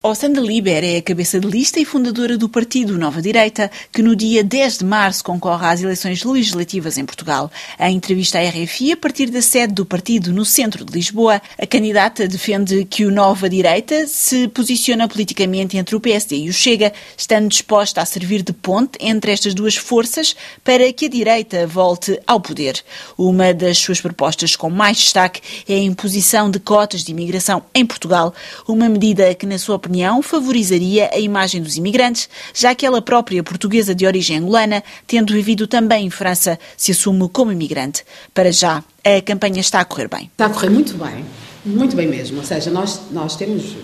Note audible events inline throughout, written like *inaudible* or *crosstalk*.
Ossanda Liber é a cabeça de lista e fundadora do partido Nova Direita, que no dia 10 de março concorre às eleições legislativas em Portugal. Em entrevista à RFI, a partir da sede do partido no centro de Lisboa, a candidata defende que o Nova Direita se posiciona politicamente entre o PSD e o Chega, estando disposta a servir de ponte entre estas duas forças para que a direita volte ao poder. Uma das suas propostas com mais destaque é a imposição de cotas de imigração em Portugal, uma medida que, na sua opinião, favorizaria a imagem dos imigrantes, já que ela própria, portuguesa de origem angolana, tendo vivido também em França, se assume como imigrante. Para já, a campanha está a correr bem. Está a correr muito bem, muito bem mesmo. Ou seja, nós, nós temos,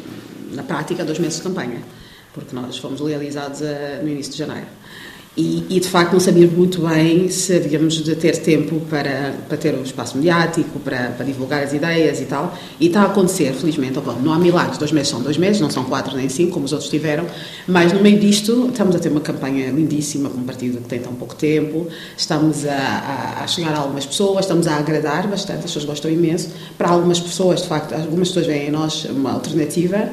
na prática, dois meses de campanha, porque nós fomos legalizados a, no início de janeiro. E, e, de facto não sabíamos muito bem se havíamos de ter tempo para, para ter o espaço mediático, para, para divulgar as ideias e tal. E está a acontecer, felizmente. Bom, não há milagres, dois meses são dois meses, não são quatro nem cinco, como os outros tiveram, mas no meio disto estamos a ter uma campanha lindíssima com um partido que tem tão pouco tempo, estamos a, a, a chegar a algumas pessoas, estamos a agradar bastante, as pessoas gostam imenso. Para algumas pessoas, de facto, algumas pessoas veem em nós uma alternativa.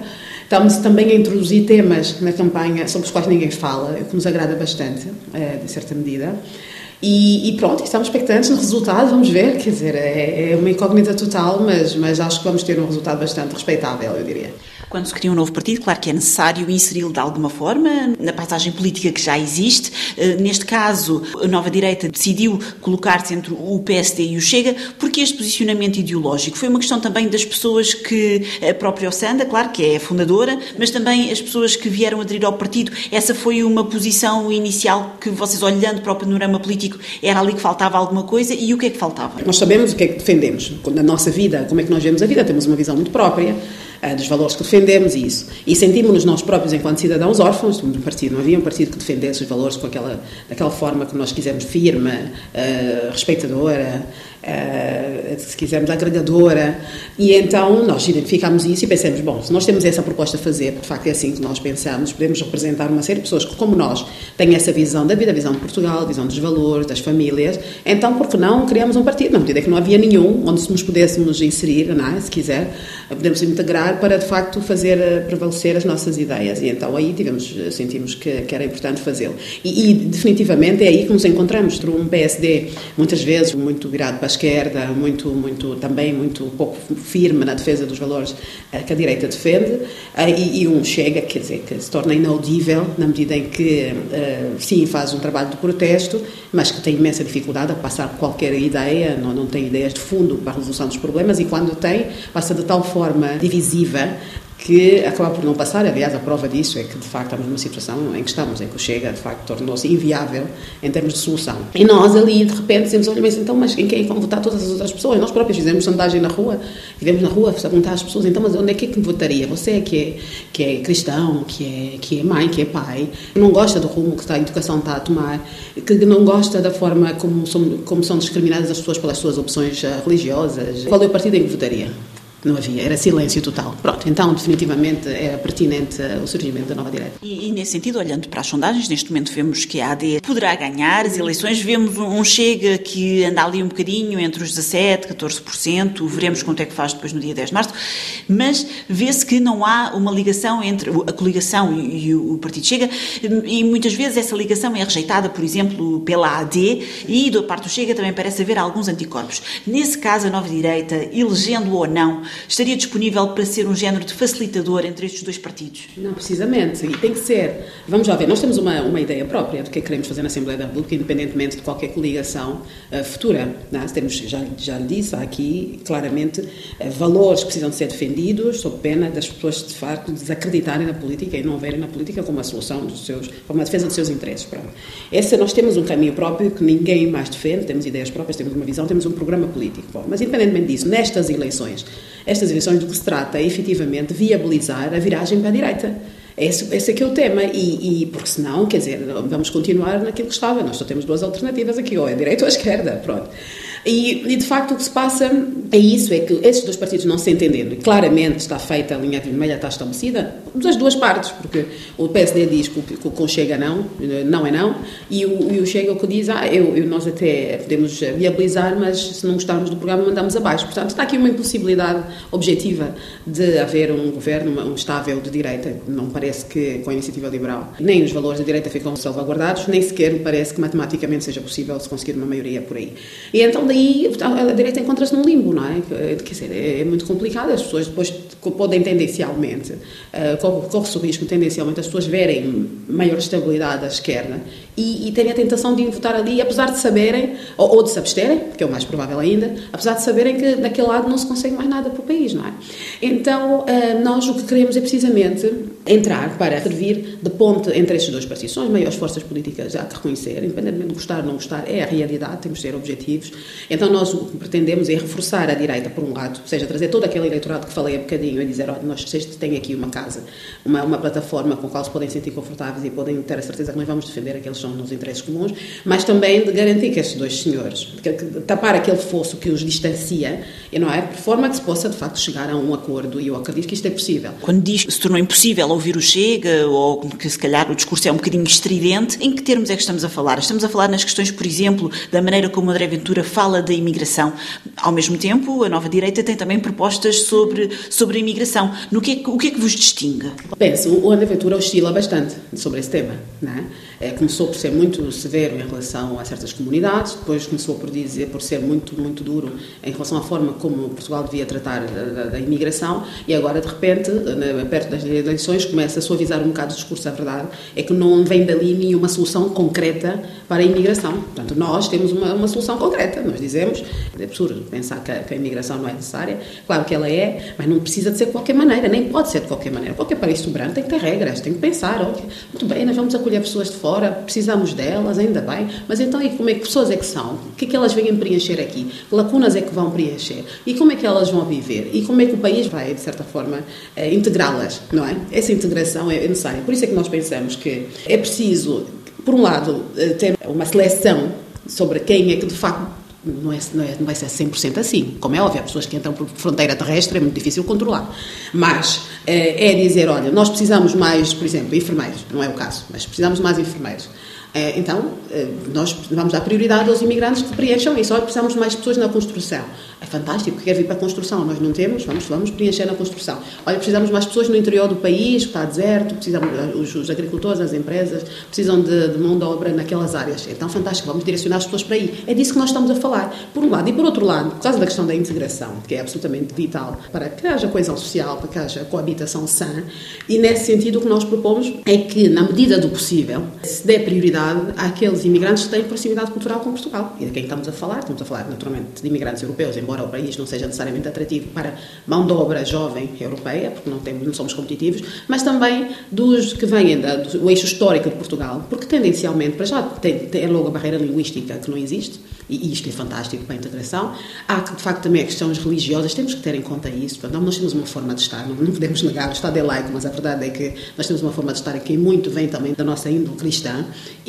Estamos também a introduzir temas na campanha sobre os quais ninguém fala, o que nos agrada bastante, eh, de certa medida. E, e, pronto, estamos expectantes no resultado, vamos ver, quer dizer, é, é, uma incógnita total, mas, mas acho que vamos ter um resultado bastante respeitável, eu diria. Quando se cria um novo partido, claro que é necessário inseri-lo de alguma forma na paisagem política que já existe. Eh, neste caso, a nova direita decidiu colocar-se entre o PSD e o Chega, porque este posicionamento ideológico foi uma questão também das pessoas que, a própria Ossanda, claro que é fundadora, mas também as pessoas que vieram aderir ao partido. Essa foi uma posição inicial que vocês, olhando para o panorama político, era ali que faltava alguma coisa e o que é que faltava? Nós sabemos o que é que defendemos. Na nossa vida, como é que nós vemos a vida, temos uma visão muito própria uh, dos valores que defendemos e isso. E sentimos-nos nós próprios, enquanto cidadãos órfãos um partido. Não havia um partido que defendesse os valores com aquela, daquela forma que nós quisermos, firme, uh, respeitadora, uh, se quisermos, agregadora. E então nós identificámos isso e pensamos, bom, se nós temos essa proposta a fazer, de facto é assim que nós pensamos, podemos representar uma série de pessoas que, como nós, têm essa visão da vida, a visão de Portugal, a visão dos valores, das famílias, então por que não criamos um partido? Na medida que não havia nenhum onde nos pudéssemos inserir, não é? se quiser, podemos integrar para de facto fazer eh, prevalecer as nossas ideias. E então aí tivemos, sentimos que, que era importante fazê-lo. E, e, definitivamente é aí que nos encontramos, um PSD muitas vezes muito virado para esquerda, muito, muito, também muito pouco firme na defesa dos valores eh, que a direita defende, eh, e, e um chega, quer dizer, que se torna inaudível na medida em que, eh, sim, faz um trabalho de protesto, mas que tem imensa dificuldade a passar qualquer ideia, não, não tem ideias de fundo para a resolução dos problemas, e quando tem, passa de tal forma divisiva que acaba por não passar. Aliás, a prova disso é que, de facto, estamos numa situação em que estamos, em que o Chega, de facto, tornou-se inviável em termos de solução. E nós ali, de repente, dizemos, olha, mas então, mas em quem vão votar todas as outras pessoas? Nós próprios fizemos sondagem na rua, vivemos na rua perguntar às pessoas, então, mas onde é que, é que votaria? Você é que é, que é cristão, que é, que é mãe, que é pai, que não gosta do rumo que a educação está a tomar, que não gosta da forma como são, como são discriminadas as pessoas pelas suas opções eh, religiosas, qual é o partido em que votaria? Não havia, era silêncio total. Pronto, então definitivamente era pertinente o surgimento da nova direita. E, e, nesse sentido, olhando para as sondagens, neste momento vemos que a AD poderá ganhar as eleições, vemos um Chega que anda ali um bocadinho entre os 17%, 14%, veremos quanto é que faz depois no dia 10 de março, mas vê-se que não há uma ligação entre a coligação e, e o Partido Chega, e muitas vezes essa ligação é rejeitada, por exemplo, pela AD, e da parte do Chega também parece haver alguns anticorpos. Nesse caso, a nova direita, elegendo ou não, estaria disponível para ser um género de facilitador entre estes dois partidos? Não, precisamente. E tem que ser. Vamos lá ver, nós temos uma, uma ideia própria do que é que queremos fazer na Assembleia da República, independentemente de qualquer coligação uh, futura. Não? É? Temos, já, já disse aqui claramente uh, valores que precisam ser defendidos, sob pena das pessoas de facto desacreditarem na política e não verem na política como a solução dos seus, como a defesa dos seus interesses. Pronto. Essa nós temos um caminho próprio que ninguém mais defende, temos ideias próprias, temos uma visão, temos um programa político. Bom, mas independentemente disso, nestas eleições, estas eleições do que se trata é efetivamente viabilizar a viragem para a direita. Esse, esse é que é o tema, e, e porque senão, quer dizer, vamos continuar naquilo que estava. Nós só temos duas alternativas aqui, ou é a direita ou a esquerda, pronto. E, e, de facto o que se passa é isso, é que esses dois partidos não se entendendo, e claramente está feita a linha vermelha, está estabelecida, das duas partes, porque o PSD diz que o, que o Chega não, não é não, e o, e o Chega o que diz, ah, eu, eu, nós até podemos viabilizar, mas se não gostarmos do programa mandamos abaixo. Portanto, está aqui uma impossibilidade objetiva de haver um governo, um estável de direita. Não parece que com a iniciativa liberal nem os valores da direita ficam salvaguardados, nem sequer parece que matematicamente seja possível se conseguir uma maioria por aí. E então daí a direita encontra-se num limbo, não é? Quer dizer, é, é muito complicado, as pessoas depois podem tendencialmente, uh, corre-se o risco tendencialmente as pessoas verem maior estabilidade à esquerda e, e terem a tentação de votar ali, apesar de saberem, ou, ou, de se absterem, que é o mais provável ainda, apesar de saberem que daquele lado não se consegue mais nada para o país, não é? Então, uh, nós o que queremos é precisamente entrar para servir de ponte entre estes dois partidos. São as maiores forças políticas, há que reconhecer, independentemente de gostar ou não gostar, é a realidade, temos de ser objetivos. Então, nós o que pretendemos é reforçar a direita, por um lado, ou seja, trazer todo aquele eleitorado que falei há bocadinho e dizer, olha, nós têm aqui uma casa, uma, uma plataforma com a qual se podem sentir confortáveis e podem ter a certeza que nós vamos defender aqueles que são nos interesses comuns, mas também de garantir que estes dois senhores, que, que, tapar aquele fosso que os distancia, e não é? De forma que se possa, de facto, chegar a um acordo, e eu acredito que isto é possível. Quando diz se tornou impossível ouvir o Chega, ou que se calhar o discurso é um bocadinho estridente, em que termos é que estamos a falar? Estamos a falar nas questões, por exemplo, da maneira como André Ventura fala da imigração. Ao mesmo tempo, a nova direita tem também propostas sobre, sobre a imigração. No que é, o que é que vos distingue? Penso, o André Ventura oscila bastante sobre esse tema. Não é? É, começou por ser muito severo em relação a certas comunidades, depois começou por dizer por ser muito muito duro em relação à forma como Portugal devia tratar da, da imigração e agora de repente, perto das eleições, começa a suavizar um bocado o discurso. A verdade é que não vem dali nenhuma solução concreta para a imigração. Portanto, nós temos uma, uma solução concreta. Nós dizemos, é absurdo pensar que a, que a imigração não é necessária. Claro que ela é, mas não precisa de ser de qualquer maneira, nem pode ser de qualquer maneira. Qualquer país soberano tem que ter regras, tem que pensar, muito bem, nós vamos acolher pessoas de fora fora, precisamos delas, ainda bem, mas então e como é que pessoas é que são? O que é que elas vêm preencher aqui? Que lacunas é que vão preencher? E como é que elas vão viver? E como é que o país vai, de certa forma, eh, integrá-las, não é? Essa integração é necessária. Por isso é que nós pensamos que é preciso, por um lado, eh, ter uma seleção sobre quem é que de facto não, é, não, é, não vai ser 100% assim. Como é óbvio, há pessoas que entram por fronteira terrestre, é muito difícil controlar. Mas é, é dizer, olha, nós precisamos mais, por exemplo, enfermeiros, não é o caso, mas precisamos mais enfermeiros. É, então, é, nós vamos dar prioridade aos imigrantes que preencham isso. Olha, precisamos de mais pessoas na construção. É fantástico, quer vir para a construção, nós não temos, vamos, vamos preencher na construção. Olha, precisamos de mais pessoas no interior do país, que está deserto, precisamos, os, os agricultores, as empresas, precisam de, de, mão de obra naquelas áreas. Então, fantástico, vamos direcionar as pessoas para aí. É disso que nós estamos a falar, por um lado. E por outro lado, por causa da questão da integração, que é absolutamente vital para que haja coesão social, para que haja coabitação sã, e nesse sentido o que nós propomos é que, na medida do possível, se dê prioridade àqueles imigrantes que têm proximidade cultural com Portugal. E de quem estamos a falar? Estamos a falar, naturalmente, de imigrantes europeus, embora o país não seja necessariamente atrativo para mão de obra jovem europeia, porque não, temos, não somos competitivos, mas também dos que vêm da, do eixo histórico de Portugal, porque tendencialmente, para já, tem, tem logo a barreira linguística que não existe, e isto é fantástico para a integração. Há, de facto, também questões religiosas, temos que ter em conta isso. Portanto, nós temos uma forma de estar, não, podemos negar, o Estado é laico, mas a verdade é que nós temos uma forma de estar que muito vem também da nossa índole cristã,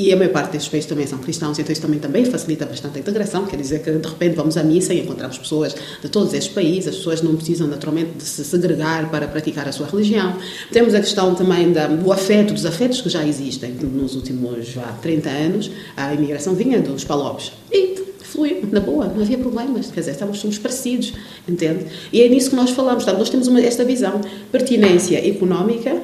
e a maior parte destes países também são cristãos, então isso também, também facilita bastante a integração, quer dizer que de repente vamos à missa e encontramos pessoas de todos estes países, as pessoas não precisam naturalmente de se segregar para praticar a sua religião. Temos a questão também da, do afeto, dos afetos que já existem nos últimos já, 30 anos, a imigração vinha dos palopes. E fluiu, na boa, não havia problemas. Quer dizer, estávamos, somos parecidos, entende? E é nisso que nós falamos. Portanto, nós temos uma, esta visão. Pertinência económica,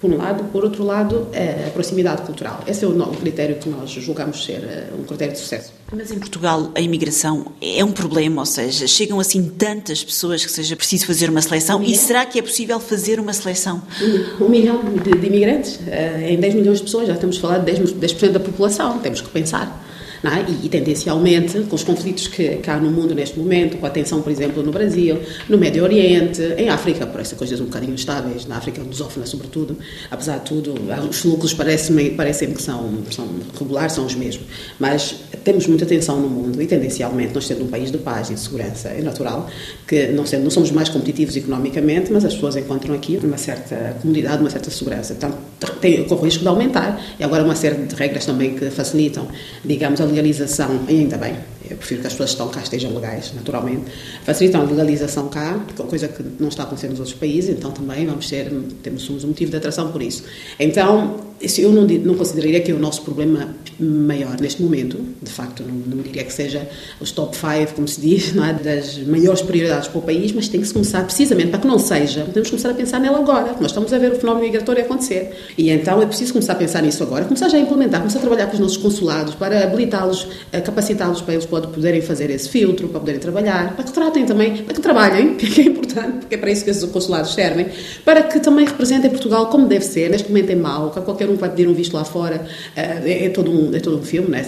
por um lado, por outro lado, a proximidade cultural. Esse é o critério que nós julgamos ser eh, um critério de sucesso. Mas em Portugal a imigração é um problema, ou seja, chegam assim tantas pessoas que seja preciso fazer uma seleção um e será que é possível fazer uma seleção? Um, um milhão de, de imigrantes, eh, em 10 milhões de pessoas, já estamos a falar de 10%, 10 da população, temos que pensar é? e, tendencialmente, com os conflitos que, que, há no mundo neste momento, com a tensão, por exemplo, no Brasil, no Médio Oriente, em África, por essas coisas um bocadinho estáveis, na África lusófona sobretudo, apesar de tudo, os fluxos parecem, parecem que são, são regulares, são os mesmos, mas temos muita tensão no mundo e tendencialmente, nós sendo um país de paz e de segurança, é natural que não, sendo, não somos mais competitivos economicamente, mas as pessoas encontram aqui uma certa comunidade, uma certa segurança. Então, tem, corre o risco de aumentar. E agora uma série de regras também que facilitam, digamos, a legalização, ainda bem, eu prefiro que as pessoas que estão cá estejam legais, naturalmente. Facilitam a legalização cá, coisa que não está acontecendo nos outros países, então também vamos ter, temos um motivo de atração por isso. Então, eu não, não consideraria que é o nosso problema maior neste momento, de facto, não, não diria que seja os top 5, como se diz, *laughs* é, das maiores prioridades para o país, mas tem que se começar precisamente, para que não seja, temos que começar a pensar nela agora. Nós estamos a ver o fenómeno migratório acontecer. E então é preciso começar a pensar nisso agora, começar já a implementar, começar a trabalhar com os nossos consulados para habilitá-los, eh, capacitá-los para eles poderem fazer esse filtro, para poderem trabalhar, para que tratem também, para que trabalhem, *laughs* que é importante, porque é para isso que esses consulados servem, para que também representem Portugal como deve ser. Neste momento é mau, que qualquer um vai pedir um visto lá fora, eh, é, é todo um, é todo um filme, né?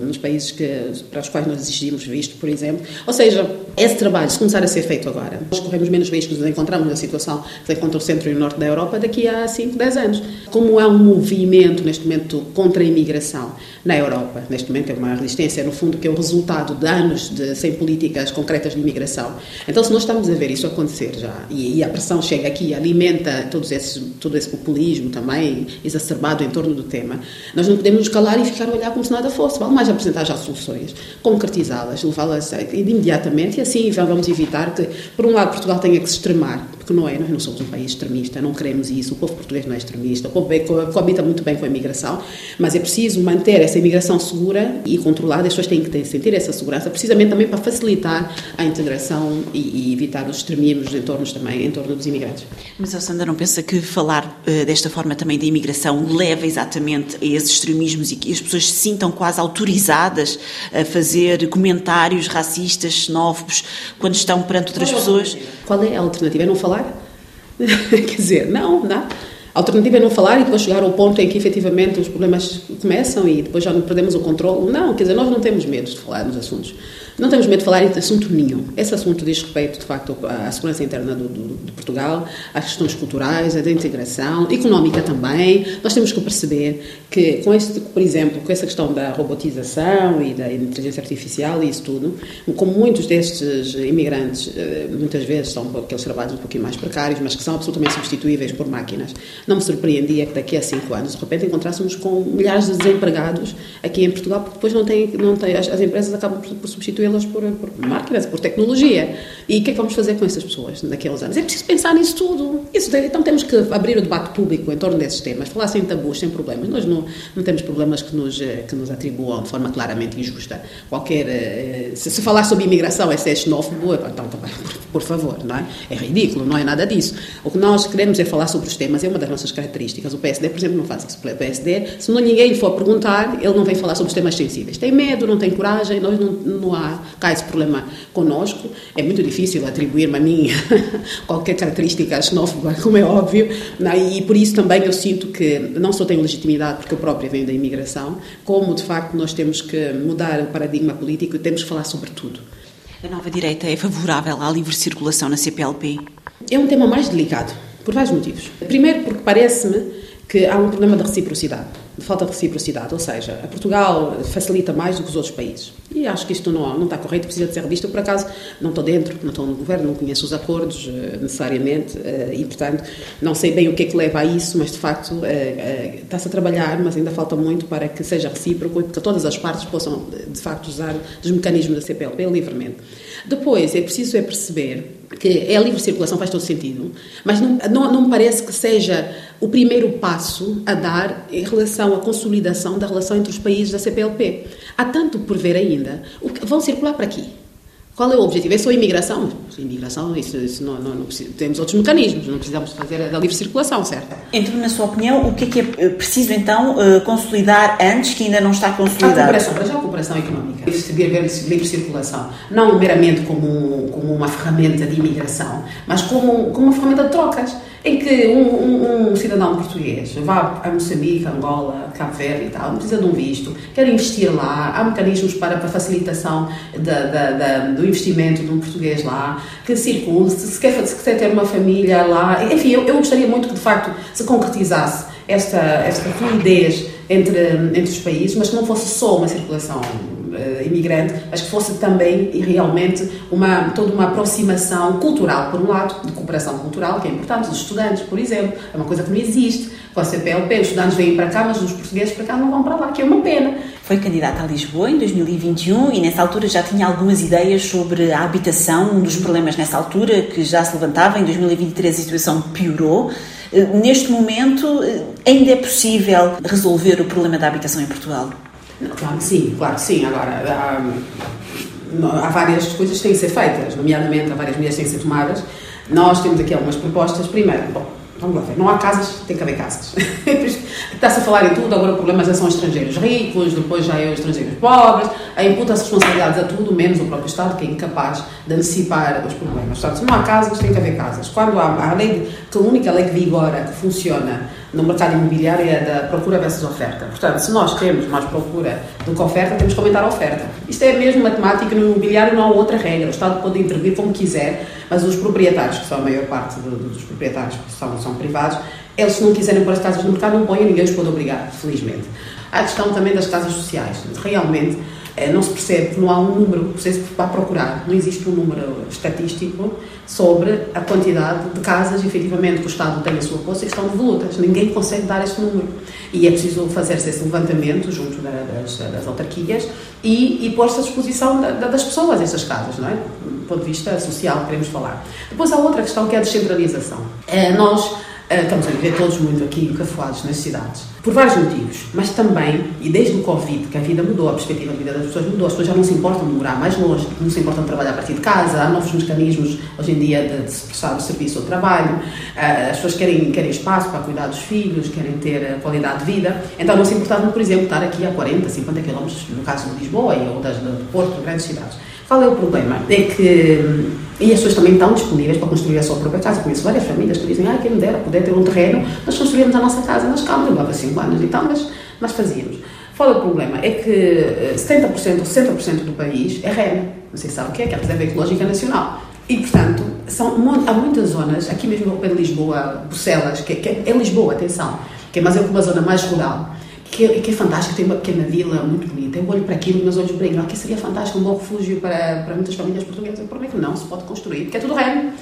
nos países que, para os quais nós exigimos visto, por exemplo. Ou seja, esse trabalho, se começar a ser feito agora, nós corremos menos riscos de encontrarmos na situação que se encontra o centro e o norte da Europa daqui a 5, 10 anos. Como há um movimento neste momento contra a imigração na Europa, neste momento é uma resistência, no fundo, que é o resultado de anos de, sem políticas concretas de imigração. Então, se nós estamos a ver isso acontecer já, e, e a pressão chega aqui, alimenta todos esses, todo esse populismo também exacerbado em torno do tema, nós não podemos nos calar e ficar a olhar como se nada fosse. Vale mais apresentar já soluções, concretizá-las, levá-las imediatamente e assim vamos evitar que, por um lado, Portugal tenha que se extremar porque não é, nós não somos um país extremista, não queremos isso, o povo português não é extremista, o povo coabita muito bem com a imigração, mas é preciso manter essa imigração segura e controlada, as pessoas têm que ter, sentir essa segurança, precisamente também para facilitar a integração e, e evitar os extremismos em torno também, em torno dos imigrantes. Mas a Sandra não pensa que falar uh, desta forma também da imigração leva exatamente a esses extremismos e que as pessoas se sintam quase autorizadas a fazer comentários racistas, xenófobos, quando estão perante outras pessoas? Qual é a alternativa? É não falar? *laughs* Quer dizer, não, não. A alternativa é não falar e depois chegar ao ponto em que efetivamente os problemas começam e depois já não perdemos o controle. Não, quer dizer, nós não temos medo de falar nos assuntos. Não temos medo de falar de assunto nenhum. Esse assunto diz respeito, de facto, à segurança interna do, do, de Portugal, às questões culturais, à integração, económica também. Nós temos que perceber que, com este, por exemplo, com essa questão da robotização e da inteligência artificial e isso tudo, como muitos destes imigrantes, eh, muitas vezes são aqueles trabalhos um pouquinho mais precários, mas que são absolutamente substituíveis por máquinas, não me surpreendia que daqui a cinco anos, de repente, encontrássemos com milhares de desempregados aqui em Portugal, porque depois não tem, não tem as, as empresas acabam por substituir substituí-las por, por máquinas, por tecnologia. E o que é que vamos fazer com essas pessoas naqueles anos? É preciso pensar nisso tudo. Isso, então temos que abrir o debate público em torno desses temas, falar sem tabus, sem problemas. Nós não, não temos problemas que nos, eh, que nos atribuam de forma claramente injusta. Qualquer, eh, se, se falar sobre imigração é ser xenófobo, então também, por, por favor, não é? É ridículo, não é nada disso. O que nós queremos é falar sobre os temas, é uma das nossas características. O PSD, por exemplo, não faz isso. O PSD, se não ninguém lhe for perguntar, ele não vem falar sobre os temas sensíveis. Tem medo, não tem coragem, nós não, não há cá esse problema conosco. É muito difícil atribuir-me a mim *laughs* qualquer característica xenófoba, como é óbvio, é? e por isso também eu sinto que não só tenho legitimidade, porque eu própria venho da imigração, como de facto nós temos que mudar o paradigma político e temos que falar sobre tudo. A nova direita é favorável à livre circulação na CPLP? É um tema mais delicado, por vários motivos. Primeiro, porque parece-me que há um problema de reciprocidade, de falta de reciprocidade, ou seja, a Portugal facilita mais do que os outros países. E acho que isto não, não está correto, precisa de ser revisto. Eu, por acaso, não estou dentro, não estou no governo, não conheço os acordos eh, necessariamente eh, e, portanto, não sei bem o que é que leva a isso, mas de facto eh, está-se a trabalhar, mas ainda falta muito para que seja recíproco e que todas as partes possam, de facto, usar os mecanismos da CPLP livremente. Depois, é preciso é perceber que é a livre circulação faz todo sentido, mas não, não, não me parece que seja o primeiro passo a dar em relação à consolidação da relação entre os países da CPLP. Há tanto por ver ainda. Vão circular para aqui. Qual é o objetivo? É só a imigração? A imigração, isso, isso não, não, não temos outros mecanismos, não precisamos fazer a livre circulação, certo? Então, na sua opinião, o que é que é preciso então eh, consolidar antes que ainda não está consolidado? A cooperação, para já a cooperação económica. Livre circulação, não meramente como, como uma ferramenta de imigração, mas como, como uma ferramenta de trocas em que um, um, um, cidadão português vá a Moçambique, Angola, Cabo Verde e tal, precisa de um visto, quer investir lá, há mecanismos para, para facilitação da, da, da, do investimento de um português lá, que circule, se, se, quer, se quer ter uma família lá, enfim, eu, eu gostaria muito que de facto se concretizasse esta, esta fluidez entre, entre os países, mas que não fosse só uma circulação imigrante, mas que fosse também realmente uma, toda uma aproximação cultural, por um lado, de cooperação cultural, que é importante, os estudantes, por exemplo, é uma coisa que não existe. Com a CPLP, os estudantes vêm para cá, mas os portugueses para cá não vão para lá, que é uma pena. Foi candidata a Lisboa em 2021 e nessa altura já tinha algumas ideias sobre a habitação, um dos problemas nessa altura que já se levantava. Em 2023 a situação piorou. Neste momento, ainda é possível resolver o problema da habitação em Portugal? Claro que sim, claro que sim. Agora, há, há várias coisas que têm que ser feitas, nomeadamente há várias medidas que têm que ser tomadas. Nós temos aqui algumas propostas. Primeiro, bom, Vamos lá ver, não há casas, tem que haver casas. *laughs* Está-se a falar em tudo, agora o problema já são estrangeiros ricos, depois já é os estrangeiros pobres, aí imputa-se responsabilidades a tudo, menos o próprio Estado, que é incapaz de antecipar os problemas. Portanto, se não há casas, tem que haver casas. Quando há a lei, que a única lei que vigora, que funciona no mercado imobiliário é da procura versus oferta. Portanto, se nós temos mais procura do que oferta, temos que aumentar a oferta. Isto é mesmo matemática, no imobiliário não há outra regra. O Estado pode intervir como quiser, mas os proprietários, que são a maior parte dos proprietários que são, são privados, eles se não quiserem pôr as casas no mercado, não põem, ninguém os pode obrigar, felizmente. Há a questão também das casas sociais. Realmente, eh, não se percebe, não há um número que você vá procurar, não existe um número estatístico sobre a quantidade de casas, efetivamente, que o Estado tem a sua posse e que estão devolutas. Ninguém consegue dar esse número. E é preciso fazer-se esse levantamento junto das, das autarquias e, e pôr-se à disposição da, das pessoas essas casas, não é? Do ponto de vista social, queremos falar. Depois há outra questão que é a descentralização. É, nós estamos a viver todos muito aqui encafuados nas cidades, por vários motivos, mas também, e desde o Covid, que a vida mudou, a perspectiva de vida das pessoas mudou, as pessoas já não se importam de morar mais longe, não se importam de trabalhar a partir de casa, há novos mecanismos hoje em dia de, de se prestar o serviço ou trabalho, uh, as pessoas querem, querem espaço para cuidar dos filhos, querem ter qualidade de vida, então não se importavam, por exemplo, estar aqui a 40, 50 quilómetros, no caso de Lisboa ou das, de Porto, grandes cidades. Qual é o problema? É que. E as pessoas também estão disponíveis para construir a sua própria casa. Conheço várias famílias que dizem: ah, quem me dera poder ter um terreno, nós construímos a nossa casa. Mas calma, levava 5 anos e tal, mas nós fazíamos. Qual é o problema? É que 70% ou 60% do país é REN. Não sei se sabe o que é, que é a Reserva Ecológica Nacional. E, portanto, são, há muitas zonas, aqui mesmo ao pé de Lisboa, Bucelas, que, que é Lisboa, atenção, que é mais uma zona mais rural, que, que é fantástico, tem uma pequena vila muito bonita. Eu olho para aquilo, meus olhos brilham. Aqui seria fantástico, um bom refúgio para, para muitas famílias portuguesas. É que não se pode construir, porque é tudo reino.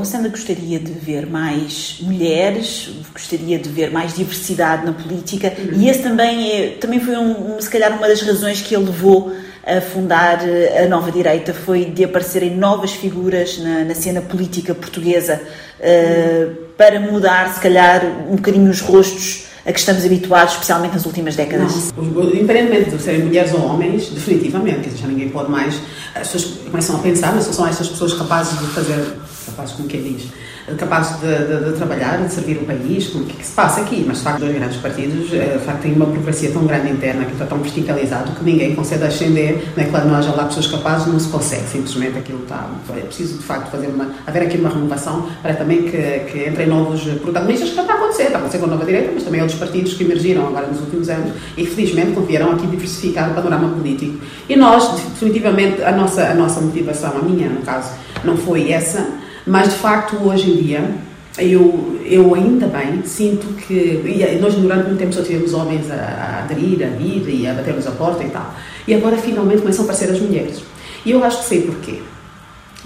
A Sandra gostaria de ver mais mulheres, gostaria de ver mais diversidade na política uhum. e esse também, é, também foi, um, se calhar, uma das razões que ele levou a fundar a nova direita foi de aparecerem novas figuras na, na cena política portuguesa uh, para mudar, se calhar, um bocadinho os rostos a que estamos habituados, especialmente nas últimas décadas? Independentemente de serem mulheres ou homens, definitivamente, já ninguém pode mais. As pessoas começam a pensar, mas são essas pessoas capazes de fazer, capazes como quem diz, capazes de, de, de, trabalhar, de servir o país, o que, é que se passa aqui. Mas, de facto, dois grandes partidos, eh, de facto, têm uma burocracia tão grande interna, que está tão verticalizado, que ninguém consegue ascender. Não é claro, não haja lá pessoas capazes, não se consegue. Simplesmente aquilo está. É preciso, de facto, fazer uma, haver aqui uma renovação para também que, que entrem novos protagonistas, que está a acontecer. Está a acontecer com a Nova Direita, mas também outros partidos que emergiram agora nos últimos anos e, felizmente, vieram aqui diversificar o panorama político. E nós, definitivamente, a nossa, a nossa motivação, a minha, no caso, não foi essa mas, de facto, hoje em dia, eu, eu ainda bem sinto que. Nós, durante muito tempo, só tivemos homens a, a aderir, a vir e a bater-nos a porta e tal. E agora, finalmente, começam a aparecer as mulheres. E eu acho que sei porquê.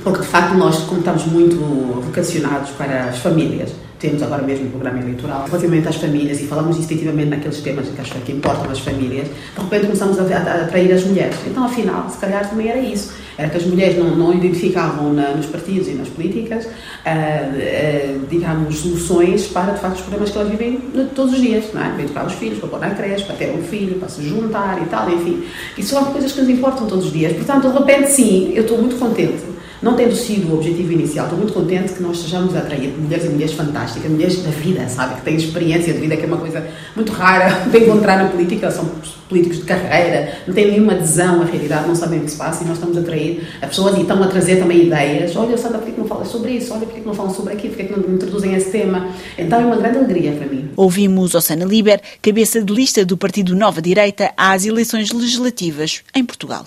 Porque, de facto, nós, como estamos muito vocacionados para as famílias, temos agora mesmo um programa eleitoral relativamente às famílias e falamos efetivamente naqueles temas que acho que importam as famílias, de repente começamos a, atrair as mulheres. Então, afinal, se calhar também era isso. Era que as mulheres não, não identificavam na, nos partidos e nas políticas, uh, uh, digamos, soluções para, de facto, os problemas que elas vivem todos os dias, não é? Para educar os filhos, para pôr na creche, para ter um filho, para se juntar e tal, enfim. Isso são coisas que nos importam todos os dias. Portanto, de repente, sim, eu estou muito contente não tendo sido o objetivo inicial, estou muito contente que nós estejamos a atrair mulheres e mulheres fantásticas, mulheres da vida, sabe? Que têm experiência de vida, que é uma coisa muito rara *laughs* de encontrar na política. São políticos de carreira, não têm nenhuma adesão à realidade, não sabem o que se passa e nós estamos a atrair as pessoas e estão a trazer também ideias. Olha, Sandra, por que não falas sobre isso? Olha, por que não falam sobre aquilo? Por que não introduzem esse tema? Então é uma grande alegria para mim. Ouvimos Osana Liber, cabeça de lista do Partido Nova Direita às eleições legislativas em Portugal.